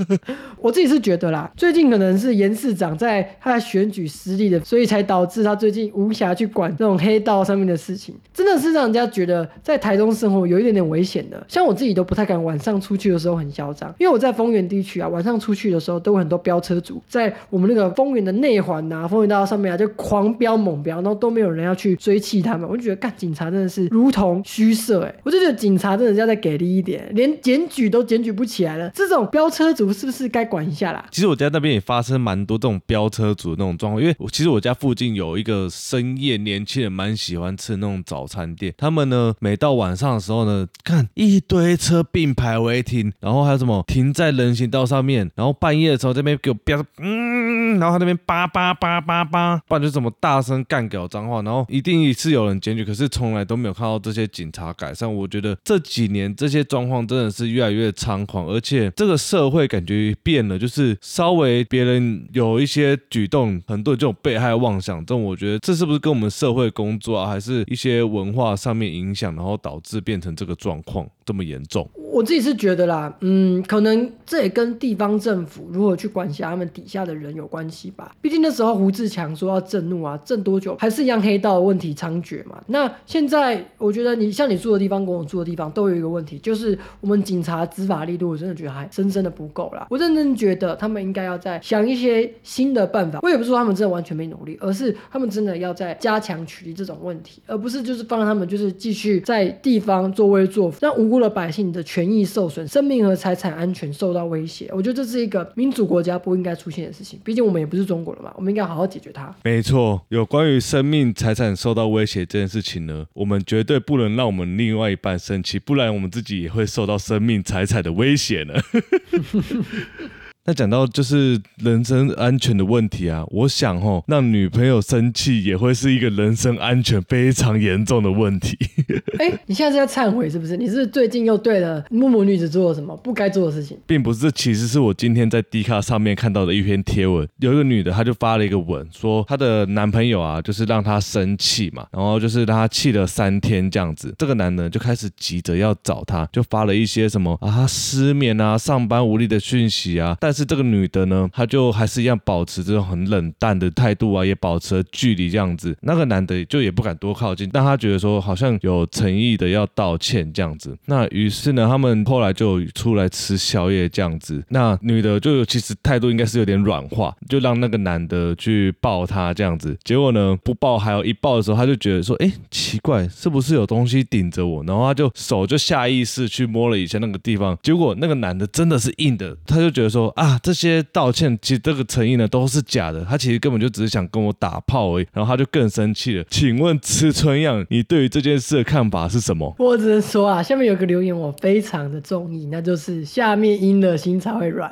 我自己是觉得啦，最近可能是严市长在他的选举失利的，所以才导致他最近无暇去管这种黑道上面的事情，真的是让人家觉得在台中生活有一点点危险的。像我自己都不太敢晚上出去的时候很嚣张，因为我在丰原地区啊，晚上出去的时候都有很多飙车族在我们那个丰原的内环呐、丰原大道上面啊，就狂飙猛飙，然后都。没有人要去追击他们，我就觉得干警察真的是如同虚设哎，我就觉得警察真的要再给力一点，连检举都检举不起来了，这种飙车族是不是该管一下啦？其实我家那边也发生蛮多这种飙车族那种状况，因为我其实我家附近有一个深夜年轻人蛮喜欢吃那种早餐店，他们呢每到晚上的时候呢，看一堆车并排违停，然后还有什么停在人行道上面，然后半夜的时候这边给我飙，嗯，然后他那边叭叭叭叭叭，不然就怎么大声干搞脏话。然后一定是有人检举，可是从来都没有看到这些警察改善。我觉得这几年这些状况真的是越来越猖狂，而且这个社会感觉变了，就是稍微别人有一些举动，很多这种被害妄想症。我觉得这是不是跟我们社会工作啊，还是一些文化上面影响，然后导致变成这个状况这么严重？我自己是觉得啦，嗯，可能这也跟地方政府如何去管辖他们底下的人有关系吧。毕竟那时候胡志强说要震怒啊，震多久还是一样黑道问题猖獗嘛。那现在我觉得你像你住的地方跟我住的地方都有一个问题，就是我们警察执法力度我真的觉得还深深的不够啦。我认真觉得他们应该要再想一些新的办法。我也不是说他们真的完全没努力，而是他们真的要在加强取缔这种问题，而不是就是放他们就是继续在地方作威作福，让无辜的百姓的权。益受损，生命和财产安全受到威胁，我觉得这是一个民主国家不应该出现的事情。毕竟我们也不是中国了嘛，我们应该好好解决它。没错，有关于生命财产受到威胁这件事情呢，我们绝对不能让我们另外一半生气，不然我们自己也会受到生命财产的威胁呢。那讲到就是人身安全的问题啊，我想吼，让女朋友生气也会是一个人身安全非常严重的问题。哎，你现在是在忏悔是不是？你是最近又对了木木女子做了什么不该做的事情？并不是，其实是我今天在 D 卡上面看到的一篇贴文，有一个女的，她就发了一个文，说她的男朋友啊，就是让她生气嘛，然后就是让她气了三天这样子。这个男的就开始急着要找她，就发了一些什么啊失眠啊、上班无力的讯息啊，但是这个女的呢，她就还是一样保持这种很冷淡的态度啊，也保持了距离这样子。那个男的就也不敢多靠近，但他觉得说好像有诚意的要道歉这样子。那于是呢，他们后来就出来吃宵夜这样子。那女的就其实态度应该是有点软化，就让那个男的去抱她这样子。结果呢，不抱，还有一抱的时候，他就觉得说，哎，奇怪，是不是有东西顶着我？然后他就手就下意识去摸了一下那个地方，结果那个男的真的是硬的，他就觉得说啊。啊，这些道歉其实这个诚意呢都是假的，他其实根本就只是想跟我打炮而已，然后他就更生气了。请问吃春样，你对于这件事的看法是什么？我只能说啊，下面有个留言我非常的中意，那就是下面阴了心才会软。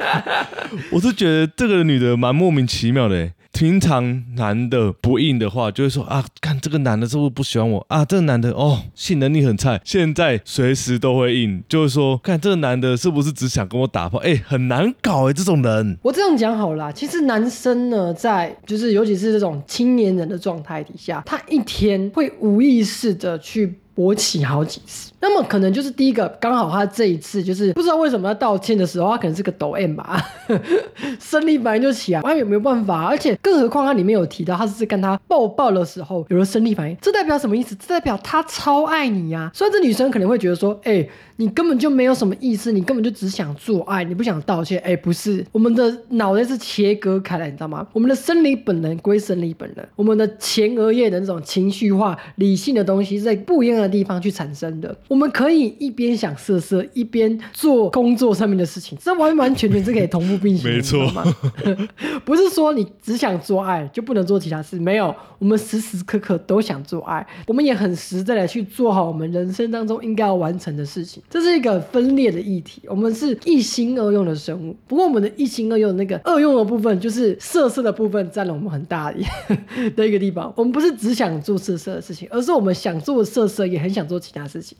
我是觉得这个女的蛮莫名其妙的欸。平常男的不硬的话，就会说啊，看这个男的是不是不喜欢我啊？这个男的哦，性能力很菜，现在随时都会硬，就是说，看这个男的是不是只想跟我打炮？哎，很难搞哎，这种人。我这样讲好啦，其实男生呢，在就是尤其是这种青年人的状态底下，他一天会无意识的去。勃起好几次，那么可能就是第一个，刚好他这一次就是不知道为什么要道歉的时候，他可能是个抖 M 吧，生理反应就起来，他也没有办法，而且更何况他里面有提到他是跟他抱抱的时候有了生理反应，这代表什么意思？这代表他超爱你呀。虽然这女生可能会觉得说，哎。你根本就没有什么意思，你根本就只想做爱，你不想道歉。哎，不是，我们的脑袋是切割开来，你知道吗？我们的生理本能归生理本能，我们的前额叶的那种情绪化、理性的东西是在不一样的地方去产生的。我们可以一边想色色，一边做工作上面的事情，这完完全全是可以同步并行的，没错吗？不是说你只想做爱就不能做其他事，没有，我们时时刻刻都想做爱，我们也很实在的去做好我们人生当中应该要完成的事情。这是一个分裂的议题，我们是一心二用的生物。不过我们的一心二用那个二用的部分，就是色色的部分占了我们很大的 的一个地方。我们不是只想做色色的事情，而是我们想做色色，也很想做其他事情。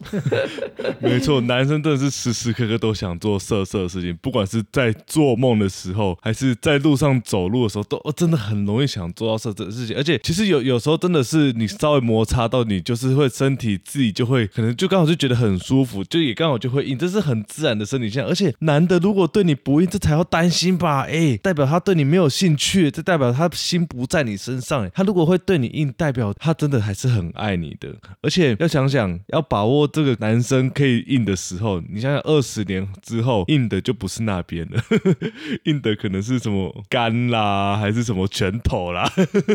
没错，男生真的是时时刻刻都想做色色的事情，不管是在做梦的时候，还是在路上走路的时候，都真的很容易想做到色色的事情。而且其实有有时候真的是你稍微摩擦到你，就是会身体自己就会可能就刚好就觉得很舒服，就也刚好就会。硬，这是很自然的生理现象，而且男的如果对你不硬，这才要担心吧？哎，代表他对你没有兴趣，这代表他心不在你身上。他如果会对你硬，代表他真的还是很爱你的。而且要想想，要把握这个男生可以硬的时候，你想想二十年之后，硬的就不是那边了，硬的可能是什么肝啦，还是什么拳头啦。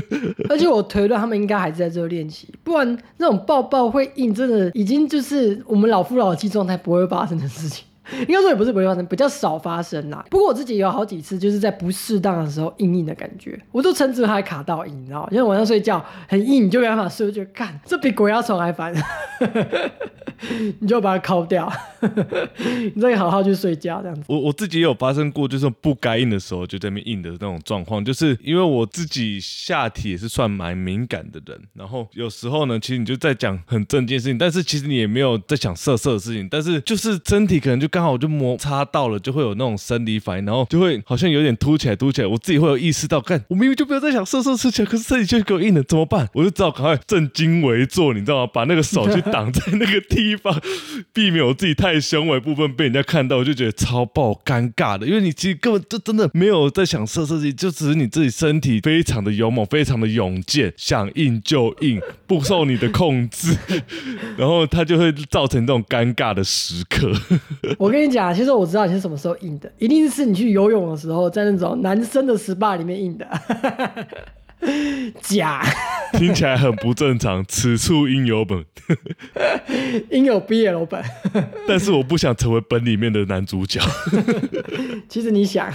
而且我推断他们应该还是在这练习，不然那种抱抱会硬，真的已经就是我们老夫老妻状态不会。发生的事情，应该说也不是不会发生，比较少发生啦。不过我自己有好几次，就是在不适当的时候硬硬的感觉，我都称之为卡到硬，你知道因为晚上睡觉很硬，你就没办法睡，我觉得干这比鬼压床还烦。你就把它敲掉，你再好好去睡觉这样子。我我自己也有发生过，就是不该硬的时候就在那边硬的那种状况，就是因为我自己下体也是算蛮敏感的人，然后有时候呢，其实你就在讲很正经的事情，但是其实你也没有在想色色的事情，但是就是身体可能就刚好我就摩擦到了，就会有那种生理反应，然后就会好像有点凸起来凸起来，我自己会有意识到，看我明明就不要再想色色事情，可是身体就给我硬了，怎么办？我就只好赶快正襟危坐，你知道吗？把那个手去挡在那个地。方 避免我自己太胸围部分被人家看到，我就觉得超爆尴尬的。因为你其实根本就真的没有在想色色，就只是你自己身体非常的勇猛，非常的勇健，想硬就硬，不受你的控制，然后它就会造成这种尴尬的时刻。我跟你讲，其实我知道你是什么时候硬的，一定是你去游泳的时候，在那种男生的 SPA 里面硬的。假，听起来很不正常。此处应有本，应有 BL 本。但是我不想成为本里面的男主角。其实你想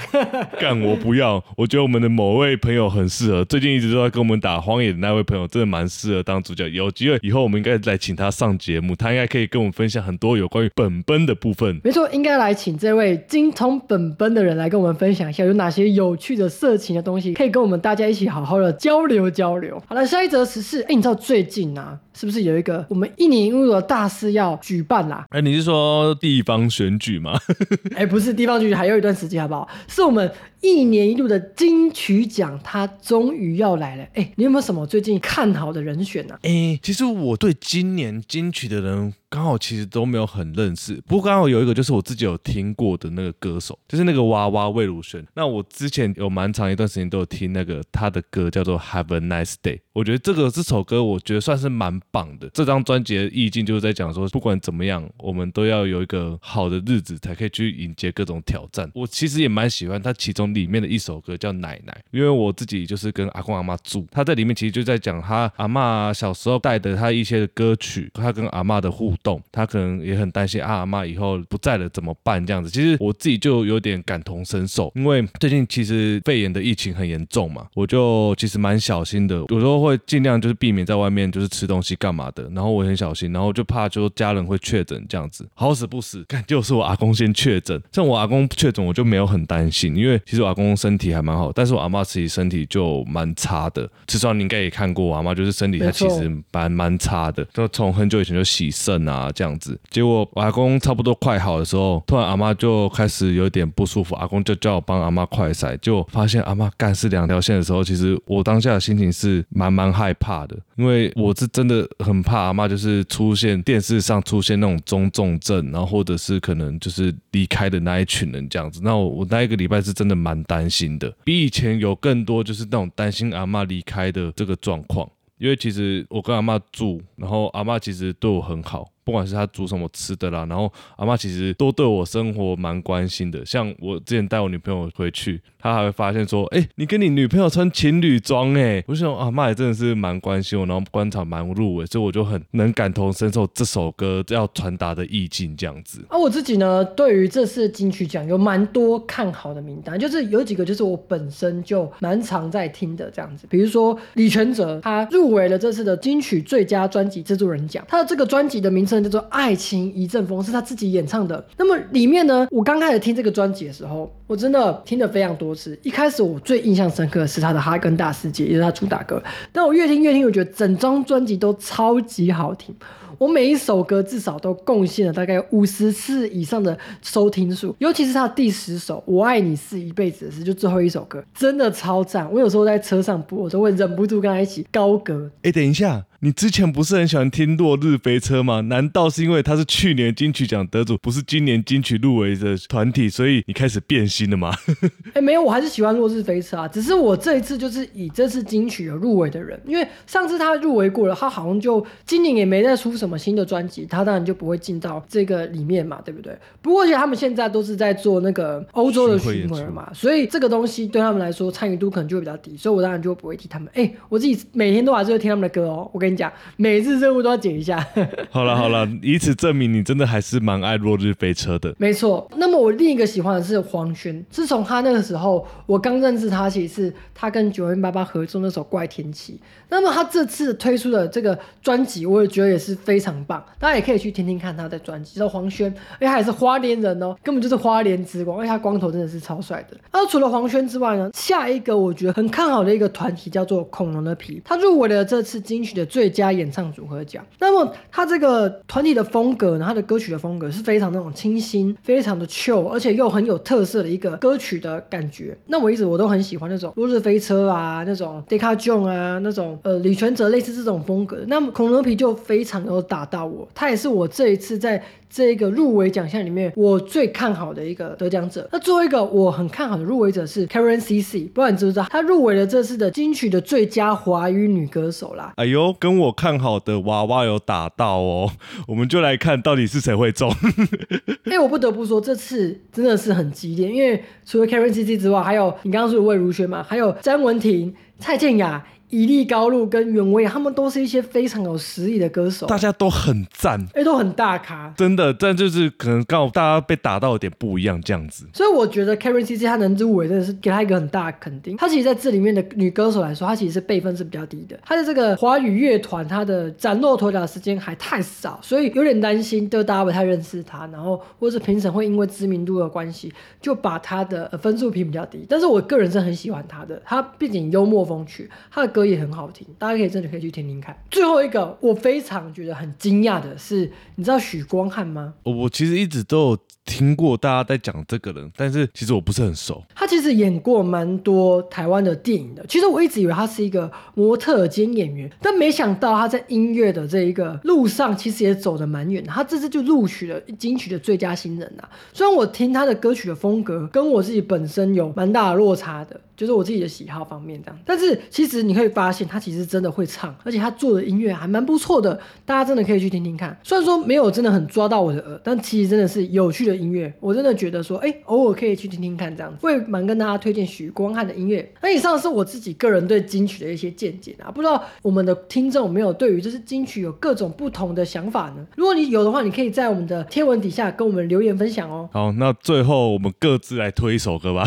干，我不要。我觉得我们的某位朋友很适合，最近一直都在跟我们打荒野的那位朋友，真的蛮适合当主角。有机会以后我们应该来请他上节目，他应该可以跟我们分享很多有关于本本的部分。没错，应该来请这位精通本本的人来跟我们分享一下，有哪些有趣的色情的东西，可以跟我们大家一起好好的。交流交流，好了，下一则时事，哎，你知道最近啊，是不是有一个我们一年一度的大事要举办啦？哎，你是说地方选举吗？哎，不是地方选举，还有一段时间，好不好？是我们一年一度的金曲奖，它终于要来了。哎，你有没有什么最近看好的人选呢？哎，其实我对今年金曲的人。刚好其实都没有很认识，不过刚好有一个就是我自己有听过的那个歌手，就是那个娃娃魏如萱。那我之前有蛮长一段时间都有听那个他的歌，叫做 Have a Nice Day。我觉得这个这首歌，我觉得算是蛮棒的。这张专辑的意境就是在讲说，不管怎么样，我们都要有一个好的日子，才可以去迎接各种挑战。我其实也蛮喜欢他其中里面的一首歌叫《奶奶》，因为我自己就是跟阿公阿妈住，他在里面其实就在讲他阿妈小时候带的他一些歌曲，他跟阿妈的互动，他可能也很担心啊阿妈以后不在了怎么办这样子。其实我自己就有点感同身受，因为最近其实肺炎的疫情很严重嘛，我就其实蛮小心的，有时候会尽量就是避免在外面就是吃东西干嘛的，然后我很小心，然后就怕就家人会确诊这样子，好死不死，看就是我阿公先确诊，像我阿公确诊我就没有很担心，因为其实我阿公身体还蛮好，但是我阿妈自己身体就蛮差的，至少你应该也看过我阿妈就是身体她其实蛮蛮差的，就从很久以前就洗肾啊这样子，结果我阿公差不多快好的时候，突然阿妈就开始有点不舒服，阿公就叫我帮阿妈快筛，就发现阿妈干是两条线的时候，其实我当下的心情是蛮蛮害怕的，因为我是真的很怕阿妈就是出现电视上出现那种中重症，然后或者是可能就是离开的那一群人这样子，那我我那一个礼拜是真的蛮担心的，比以前有更多就是那种担心阿妈离开的这个状况，因为其实我跟阿妈住，然后阿妈其实对我很好。不管是他煮什么吃的啦，然后阿妈其实都对我生活蛮关心的。像我之前带我女朋友回去，她还会发现说：“哎，你跟你女朋友穿情侣装哎。”我想阿妈也真的是蛮关心我，然后观察蛮入微，所以我就很能感同身受这首歌要传达的意境这样子。啊，我自己呢，对于这次金曲奖有蛮多看好的名单，就是有几个就是我本身就蛮常在听的这样子。比如说李全哲，他入围了这次的金曲最佳专辑制作人奖，他的这个专辑的名称。叫做《爱情一阵风》，是他自己演唱的。那么里面呢，我刚开始听这个专辑的时候，我真的听了非常多次。一开始我最印象深刻的是他的《哈根大世界》，也是他主打歌。但我越听越听，我觉得整张专辑都超级好听。我每一首歌至少都贡献了大概五十次以上的收听数，尤其是他的第十首《我爱你是一辈子的事》，就最后一首歌，真的超赞。我有时候在车上播，我都会忍不住跟他一起高歌。哎，等一下。你之前不是很喜欢听《落日飞车》吗？难道是因为他是去年金曲奖得主，不是今年金曲入围的团体，所以你开始变心了吗？哎，没有，我还是喜欢《落日飞车》啊。只是我这一次就是以这次金曲有入围的人，因为上次他入围过了，他好像就今年也没再出什么新的专辑，他当然就不会进到这个里面嘛，对不对？不过其实他们现在都是在做那个欧洲的巡回嘛，所以这个东西对他们来说参与度可能就会比较低，所以我当然就不会替他们。哎，我自己每天都还是会听他们的歌哦，我跟你讲。每次任务都要剪一下。好了好了，以此证明你真的还是蛮爱落日飞车的。没错。那么我另一个喜欢的是黄轩。自从他那个时候，我刚认识他，其实是他跟九零八八合作那首《怪天气》。那么他这次推出的这个专辑，我也觉得也是非常棒。大家也可以去听听看他的专辑，叫黄轩，而且他也是花莲人哦，根本就是花莲之光，而且他光头真的是超帅的。那除了黄轩之外呢，下一个我觉得很看好的一个团体叫做恐龙的皮，他入围了这次金曲的最最佳演唱组合奖。那么他这个团体的风格呢，他的歌曲的风格是非常那种清新，非常的 chill，而且又很有特色的一个歌曲的感觉。那我一直我都很喜欢那种落日飞车啊，那种 Deca John 啊，那种呃李全哲类似这种风格。那么恐龙皮就非常有打到我，他也是我这一次在。这个入围奖项里面，我最看好的一个得奖者。那最后一个我很看好的入围者是 Karen CC，不知道你知不知道，她入围了这次的金曲的最佳华语女歌手啦。哎呦，跟我看好的娃娃有打到哦，我们就来看到底是谁会中。哎，我不得不说，这次真的是很激烈，因为除了 Karen CC 之外，还有你刚刚说的魏如萱嘛，还有詹雯婷、蔡健雅。伊利高路跟袁惟，他们都是一些非常有实力的歌手，大家都很赞，哎，都很大咖，真的。但就是可能刚好大家被打到有点不一样这样子。所以我觉得 Karen C C 她能入围，真的是给她一个很大的肯定。她其实在这里面的女歌手来说，她其实是辈分是比较低的。她的这个华语乐团，她的崭露头角的时间还太少，所以有点担心，就大家不太认识她，然后或是评审会因为知名度的关系，就把她的分数评比较低。但是我个人是很喜欢她的，她毕竟幽默风趣，她的歌。歌也很好听，大家可以真的可以去听听看。最后一个我非常觉得很惊讶的是，你知道许光汉吗？我其实一直都有听过大家在讲这个人，但是其实我不是很熟。他其实演过蛮多台湾的电影的。其实我一直以为他是一个模特兼演员，但没想到他在音乐的这一个路上，其实也走得蛮远的。他这次就录取了金曲的最佳新人啊。虽然我听他的歌曲的风格跟我自己本身有蛮大的落差的。就是我自己的喜好方面这样，但是其实你可以发现他其实真的会唱，而且他做的音乐还蛮不错的，大家真的可以去听听看。虽然说没有真的很抓到我的耳，但其实真的是有趣的音乐，我真的觉得说，哎，偶尔可以去听听看这样子。会蛮跟大家推荐许光汉的音乐。那以上是我自己个人对金曲的一些见解啊，不知道我们的听众有没有对于就是金曲有各种不同的想法呢？如果你有的话，你可以在我们的贴文底下跟我们留言分享哦。好，那最后我们各自来推一首歌吧。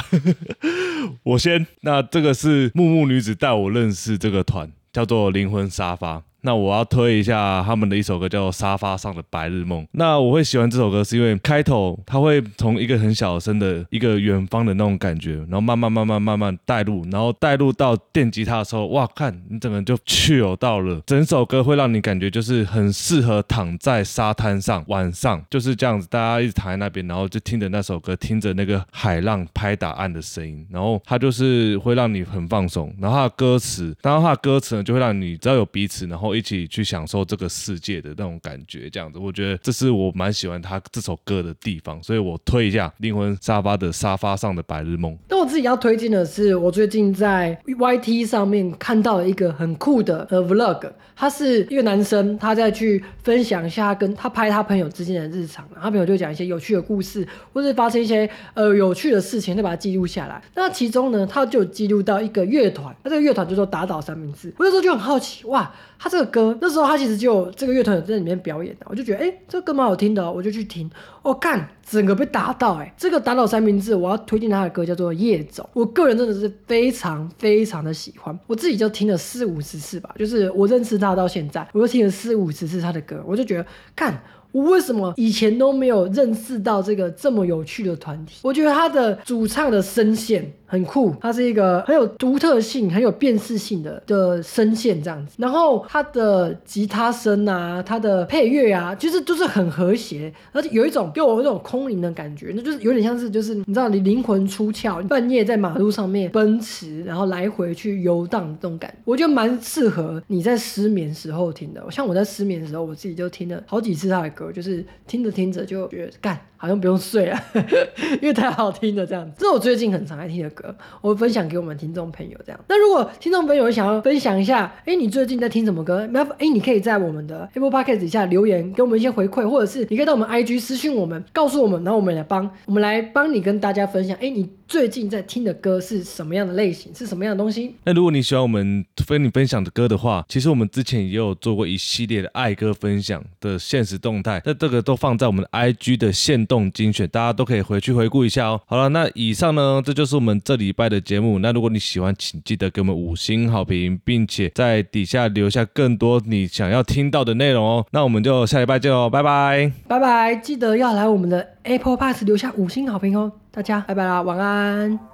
我先，那这个是木木女子带我认识这个团，叫做灵魂沙发。那我要推一下他们的一首歌，叫做《沙发上的白日梦》。那我会喜欢这首歌，是因为开头他会从一个很小声的一个远方的那种感觉，然后慢慢慢慢慢慢带入，然后带入到电吉他的时候，哇，看你整个人就去有到了。整首歌会让你感觉就是很适合躺在沙滩上，晚上就是这样子，大家一直躺在那边，然后就听着那首歌，听着那个海浪拍打岸的声音，然后它就是会让你很放松。然后它的歌词，然后它的歌词呢，就会让你只要有彼此，然后。一起去享受这个世界的那种感觉，这样子，我觉得这是我蛮喜欢他这首歌的地方，所以我推一下灵魂沙发的沙发上的白日梦。那我自己要推荐的是，我最近在 YT 上面看到了一个很酷的呃 Vlog，他是一个男生，他在去分享一下跟他拍他朋友之间的日常，他朋友就讲一些有趣的故事，或者发生一些呃有趣的事情，就把它记录下来。那其中呢，他就记录到一个乐团，那这个乐团就说打倒三明治，我那时候就很好奇，哇，他这个。歌那时候他其实就这个乐团有在里面表演的，我就觉得哎，这个歌蛮好听的，我就去听。我干，整个被打到哎！这个打倒三明治，我要推荐他的歌叫做《夜走》，我个人真的是非常非常的喜欢，我自己就听了四五十次吧，就是我认识他到现在，我就听了四五十次他的歌，我就觉得干。我为什么以前都没有认识到这个这么有趣的团体？我觉得他的主唱的声线很酷，他是一个很有独特性、很有辨识性的的声线这样子。然后他的吉他声啊，他的配乐啊，其实就是很和谐，而且有一种给我那种空灵的感觉，那就是有点像是就是你知道你灵魂出窍，半夜在马路上面奔驰，然后来回去游荡这种感觉，我觉得蛮适合你在失眠时候听的。像我在失眠的时候，我自己就听了好几次他的歌。就是听着听着就觉得干。好像不用睡了，因为太好听了。这样子，这是我最近很常爱听的歌，我分享给我们听众朋友。这样，那如果听众朋友想要分享一下，哎，你最近在听什么歌？那哎，你可以在我们的 Apple Podcast 底下留言，给我们一些回馈，或者是你可以到我们 IG 私讯我们，告诉我们，然后我们来帮我们来帮你跟大家分享。哎，你最近在听的歌是什么样的类型？是什么样的东西？那如果你喜欢我们分你分享的歌的话，其实我们之前也有做过一系列的爱歌分享的现实动态，那这个都放在我们的 IG 的限。动精选，大家都可以回去回顾一下哦。好了，那以上呢，这就是我们这礼拜的节目。那如果你喜欢，请记得给我们五星好评，并且在底下留下更多你想要听到的内容哦。那我们就下礼拜见哦，拜拜，拜拜，记得要来我们的 Apple Pass 留下五星好评哦。大家拜拜啦，晚安。